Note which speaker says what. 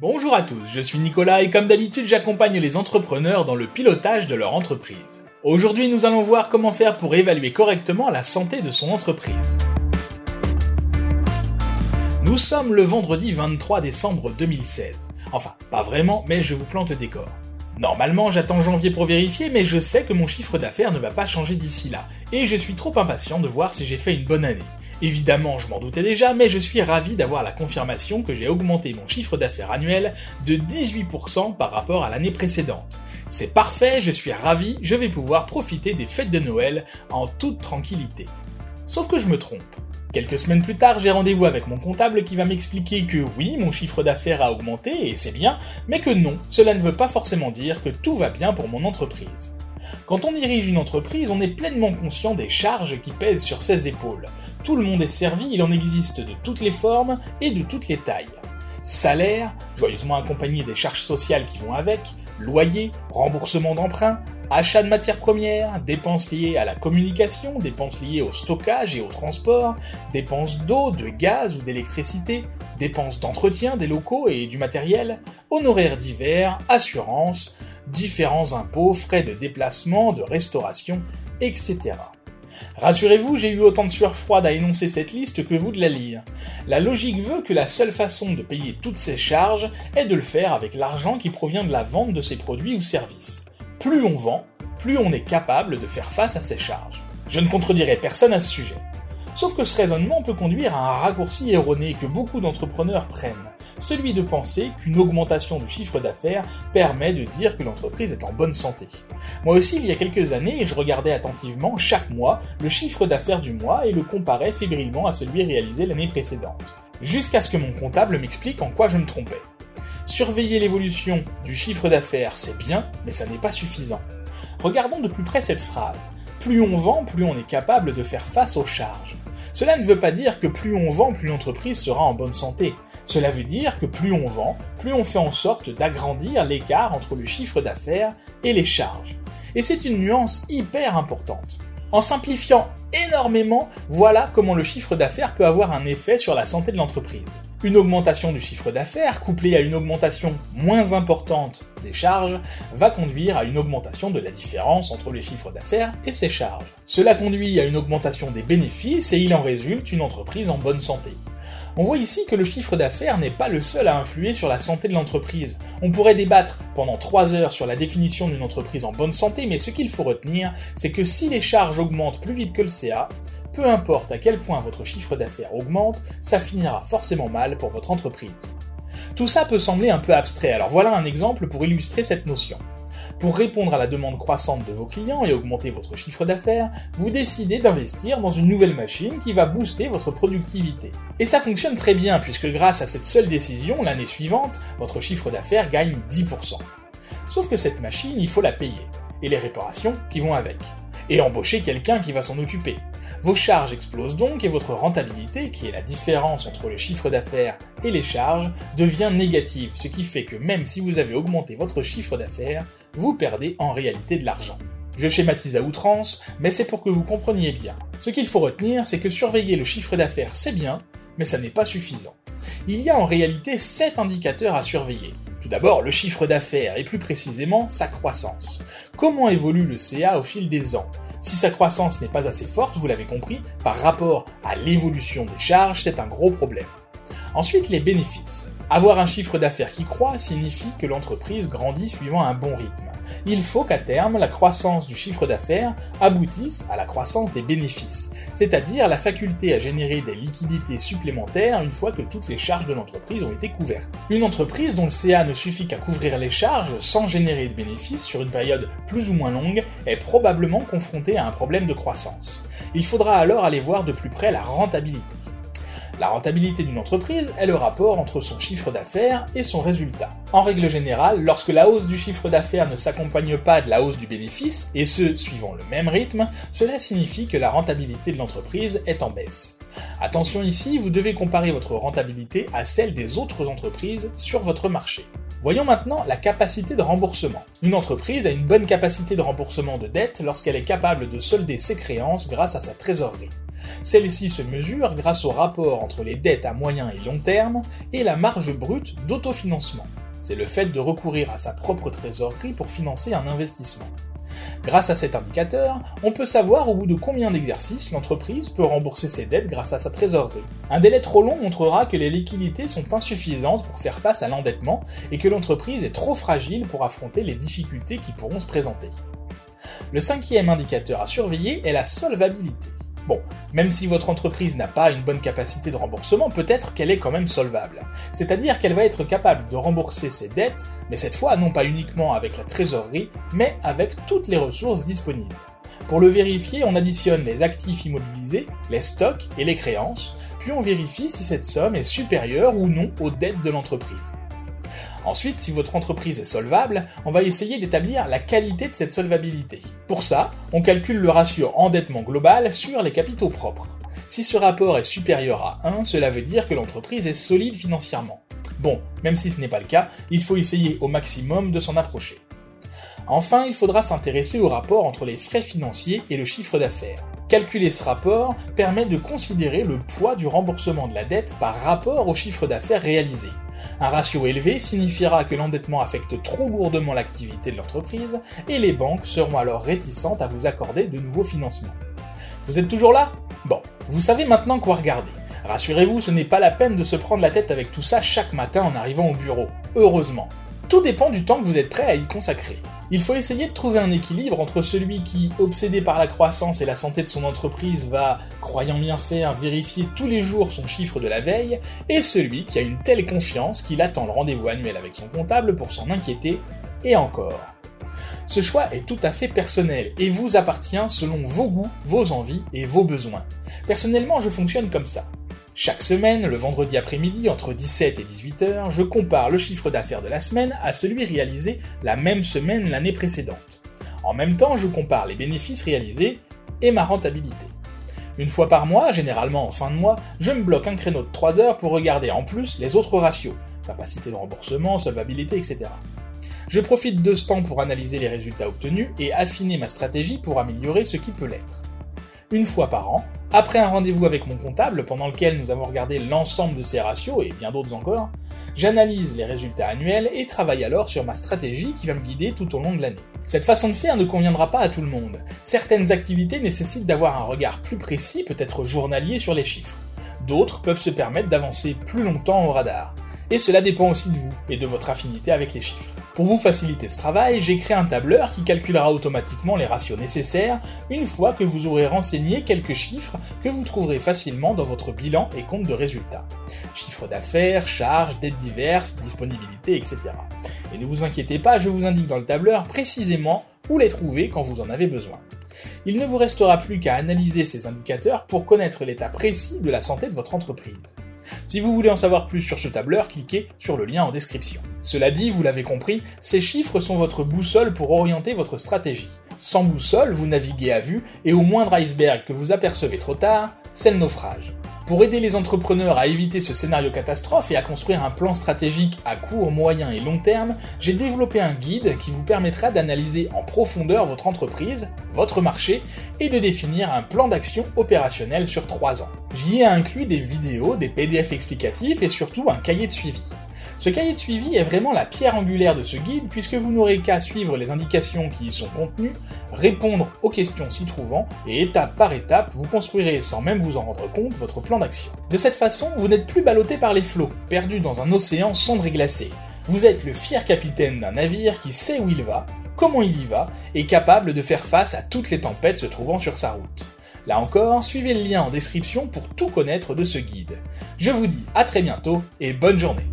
Speaker 1: Bonjour à tous, je suis Nicolas et comme d'habitude j'accompagne les entrepreneurs dans le pilotage de leur entreprise. Aujourd'hui nous allons voir comment faire pour évaluer correctement la santé de son entreprise. Nous sommes le vendredi 23 décembre 2016. Enfin, pas vraiment, mais je vous plante le décor. Normalement, j'attends janvier pour vérifier, mais je sais que mon chiffre d'affaires ne va pas changer d'ici là, et je suis trop impatient de voir si j'ai fait une bonne année. Évidemment, je m'en doutais déjà, mais je suis ravi d'avoir la confirmation que j'ai augmenté mon chiffre d'affaires annuel de 18% par rapport à l'année précédente. C'est parfait, je suis ravi, je vais pouvoir profiter des fêtes de Noël en toute tranquillité. Sauf que je me trompe. Quelques semaines plus tard, j'ai rendez-vous avec mon comptable qui va m'expliquer que oui, mon chiffre d'affaires a augmenté, et c'est bien, mais que non, cela ne veut pas forcément dire que tout va bien pour mon entreprise. Quand on dirige une entreprise, on est pleinement conscient des charges qui pèsent sur ses épaules. Tout le monde est servi, il en existe de toutes les formes et de toutes les tailles. Salaire, joyeusement accompagné des charges sociales qui vont avec, loyer, remboursement d'emprunt, achat de matières premières, dépenses liées à la communication, dépenses liées au stockage et au transport, dépenses d'eau, de gaz ou d'électricité, dépenses d'entretien des locaux et du matériel, honoraires divers, assurances, différents impôts, frais de déplacement, de restauration, etc. Rassurez-vous, j'ai eu autant de sueur froide à énoncer cette liste que vous de la lire. La logique veut que la seule façon de payer toutes ces charges est de le faire avec l'argent qui provient de la vente de ces produits ou services. Plus on vend, plus on est capable de faire face à ces charges. Je ne contredirai personne à ce sujet. Sauf que ce raisonnement peut conduire à un raccourci erroné que beaucoup d'entrepreneurs prennent celui de penser qu'une augmentation du chiffre d'affaires permet de dire que l'entreprise est en bonne santé. Moi aussi, il y a quelques années, je regardais attentivement chaque mois le chiffre d'affaires du mois et le comparais fébrilement à celui réalisé l'année précédente. Jusqu'à ce que mon comptable m'explique en quoi je me trompais. Surveiller l'évolution du chiffre d'affaires, c'est bien, mais ça n'est pas suffisant. Regardons de plus près cette phrase. Plus on vend, plus on est capable de faire face aux charges. Cela ne veut pas dire que plus on vend, plus l'entreprise sera en bonne santé. Cela veut dire que plus on vend, plus on fait en sorte d'agrandir l'écart entre le chiffre d'affaires et les charges. Et c'est une nuance hyper importante. En simplifiant énormément, voilà comment le chiffre d'affaires peut avoir un effet sur la santé de l'entreprise. Une augmentation du chiffre d'affaires couplée à une augmentation moins importante des charges va conduire à une augmentation de la différence entre les chiffres d'affaires et ses charges. Cela conduit à une augmentation des bénéfices et il en résulte une entreprise en bonne santé. On voit ici que le chiffre d'affaires n'est pas le seul à influer sur la santé de l'entreprise. On pourrait débattre pendant 3 heures sur la définition d'une entreprise en bonne santé, mais ce qu'il faut retenir, c'est que si les charges augmentent plus vite que le CA, peu importe à quel point votre chiffre d'affaires augmente, ça finira forcément mal pour votre entreprise. Tout ça peut sembler un peu abstrait, alors voilà un exemple pour illustrer cette notion. Pour répondre à la demande croissante de vos clients et augmenter votre chiffre d'affaires, vous décidez d'investir dans une nouvelle machine qui va booster votre productivité. Et ça fonctionne très bien puisque grâce à cette seule décision, l'année suivante, votre chiffre d'affaires gagne 10%. Sauf que cette machine, il faut la payer, et les réparations qui vont avec et embaucher quelqu'un qui va s'en occuper. Vos charges explosent donc et votre rentabilité, qui est la différence entre le chiffre d'affaires et les charges, devient négative, ce qui fait que même si vous avez augmenté votre chiffre d'affaires, vous perdez en réalité de l'argent. Je schématise à outrance, mais c'est pour que vous compreniez bien. Ce qu'il faut retenir, c'est que surveiller le chiffre d'affaires, c'est bien, mais ça n'est pas suffisant. Il y a en réalité 7 indicateurs à surveiller. Tout d'abord, le chiffre d'affaires et plus précisément sa croissance. Comment évolue le CA au fil des ans? Si sa croissance n'est pas assez forte, vous l'avez compris, par rapport à l'évolution des charges, c'est un gros problème. Ensuite, les bénéfices. Avoir un chiffre d'affaires qui croît signifie que l'entreprise grandit suivant un bon rythme il faut qu'à terme, la croissance du chiffre d'affaires aboutisse à la croissance des bénéfices, c'est-à-dire la faculté à générer des liquidités supplémentaires une fois que toutes les charges de l'entreprise ont été couvertes. Une entreprise dont le CA ne suffit qu'à couvrir les charges sans générer de bénéfices sur une période plus ou moins longue est probablement confrontée à un problème de croissance. Il faudra alors aller voir de plus près la rentabilité. La rentabilité d'une entreprise est le rapport entre son chiffre d'affaires et son résultat. En règle générale, lorsque la hausse du chiffre d'affaires ne s'accompagne pas de la hausse du bénéfice, et ce, suivant le même rythme, cela signifie que la rentabilité de l'entreprise est en baisse. Attention ici, vous devez comparer votre rentabilité à celle des autres entreprises sur votre marché. Voyons maintenant la capacité de remboursement. Une entreprise a une bonne capacité de remboursement de dette lorsqu'elle est capable de solder ses créances grâce à sa trésorerie. Celle-ci se mesure grâce au rapport entre les dettes à moyen et long terme et la marge brute d'autofinancement. C'est le fait de recourir à sa propre trésorerie pour financer un investissement. Grâce à cet indicateur, on peut savoir au bout de combien d'exercices l'entreprise peut rembourser ses dettes grâce à sa trésorerie. Un délai trop long montrera que les liquidités sont insuffisantes pour faire face à l'endettement et que l'entreprise est trop fragile pour affronter les difficultés qui pourront se présenter. Le cinquième indicateur à surveiller est la solvabilité. Bon, même si votre entreprise n'a pas une bonne capacité de remboursement, peut-être qu'elle est quand même solvable. C'est-à-dire qu'elle va être capable de rembourser ses dettes, mais cette fois non pas uniquement avec la trésorerie, mais avec toutes les ressources disponibles. Pour le vérifier, on additionne les actifs immobilisés, les stocks et les créances, puis on vérifie si cette somme est supérieure ou non aux dettes de l'entreprise. Ensuite, si votre entreprise est solvable, on va essayer d'établir la qualité de cette solvabilité. Pour ça, on calcule le ratio endettement global sur les capitaux propres. Si ce rapport est supérieur à 1, cela veut dire que l'entreprise est solide financièrement. Bon, même si ce n'est pas le cas, il faut essayer au maximum de s'en approcher. Enfin, il faudra s'intéresser au rapport entre les frais financiers et le chiffre d'affaires. Calculer ce rapport permet de considérer le poids du remboursement de la dette par rapport au chiffre d'affaires réalisé. Un ratio élevé signifiera que l'endettement affecte trop lourdement l'activité de l'entreprise et les banques seront alors réticentes à vous accorder de nouveaux financements. Vous êtes toujours là? Bon, vous savez maintenant quoi regarder. Rassurez-vous, ce n'est pas la peine de se prendre la tête avec tout ça chaque matin en arrivant au bureau. Heureusement. Tout dépend du temps que vous êtes prêt à y consacrer. Il faut essayer de trouver un équilibre entre celui qui, obsédé par la croissance et la santé de son entreprise, va, croyant bien faire, vérifier tous les jours son chiffre de la veille, et celui qui a une telle confiance qu'il attend le rendez-vous annuel avec son comptable pour s'en inquiéter, et encore. Ce choix est tout à fait personnel et vous appartient selon vos goûts, vos envies et vos besoins. Personnellement, je fonctionne comme ça. Chaque semaine, le vendredi après-midi, entre 17 et 18 heures, je compare le chiffre d'affaires de la semaine à celui réalisé la même semaine l'année précédente. En même temps, je compare les bénéfices réalisés et ma rentabilité. Une fois par mois, généralement en fin de mois, je me bloque un créneau de 3 heures pour regarder en plus les autres ratios, capacité de remboursement, solvabilité, etc. Je profite de ce temps pour analyser les résultats obtenus et affiner ma stratégie pour améliorer ce qui peut l'être une fois par an, après un rendez-vous avec mon comptable pendant lequel nous avons regardé l'ensemble de ces ratios et bien d'autres encore, j'analyse les résultats annuels et travaille alors sur ma stratégie qui va me guider tout au long de l'année. Cette façon de faire ne conviendra pas à tout le monde. Certaines activités nécessitent d'avoir un regard plus précis, peut-être journalier, sur les chiffres. D'autres peuvent se permettre d'avancer plus longtemps au radar et cela dépend aussi de vous et de votre affinité avec les chiffres. Pour vous faciliter ce travail, j'ai créé un tableur qui calculera automatiquement les ratios nécessaires une fois que vous aurez renseigné quelques chiffres que vous trouverez facilement dans votre bilan et compte de résultats. Chiffre d'affaires, charges, dettes diverses, disponibilité, etc. Et ne vous inquiétez pas, je vous indique dans le tableur précisément où les trouver quand vous en avez besoin. Il ne vous restera plus qu'à analyser ces indicateurs pour connaître l'état précis de la santé de votre entreprise. Si vous voulez en savoir plus sur ce tableur, cliquez sur le lien en description. Cela dit, vous l'avez compris, ces chiffres sont votre boussole pour orienter votre stratégie. Sans boussole, vous naviguez à vue et au moindre iceberg que vous apercevez trop tard, c'est le naufrage. Pour aider les entrepreneurs à éviter ce scénario catastrophe et à construire un plan stratégique à court, moyen et long terme, j'ai développé un guide qui vous permettra d'analyser en profondeur votre entreprise, votre marché et de définir un plan d'action opérationnel sur 3 ans. J'y ai inclus des vidéos, des PDF explicatifs et surtout un cahier de suivi. Ce cahier de suivi est vraiment la pierre angulaire de ce guide puisque vous n'aurez qu'à suivre les indications qui y sont contenues, répondre aux questions s'y trouvant et étape par étape vous construirez sans même vous en rendre compte votre plan d'action. De cette façon, vous n'êtes plus ballotté par les flots, perdu dans un océan sombre et glacé. Vous êtes le fier capitaine d'un navire qui sait où il va, comment il y va et capable de faire face à toutes les tempêtes se trouvant sur sa route. Là encore, suivez le lien en description pour tout connaître de ce guide. Je vous dis à très bientôt et bonne journée.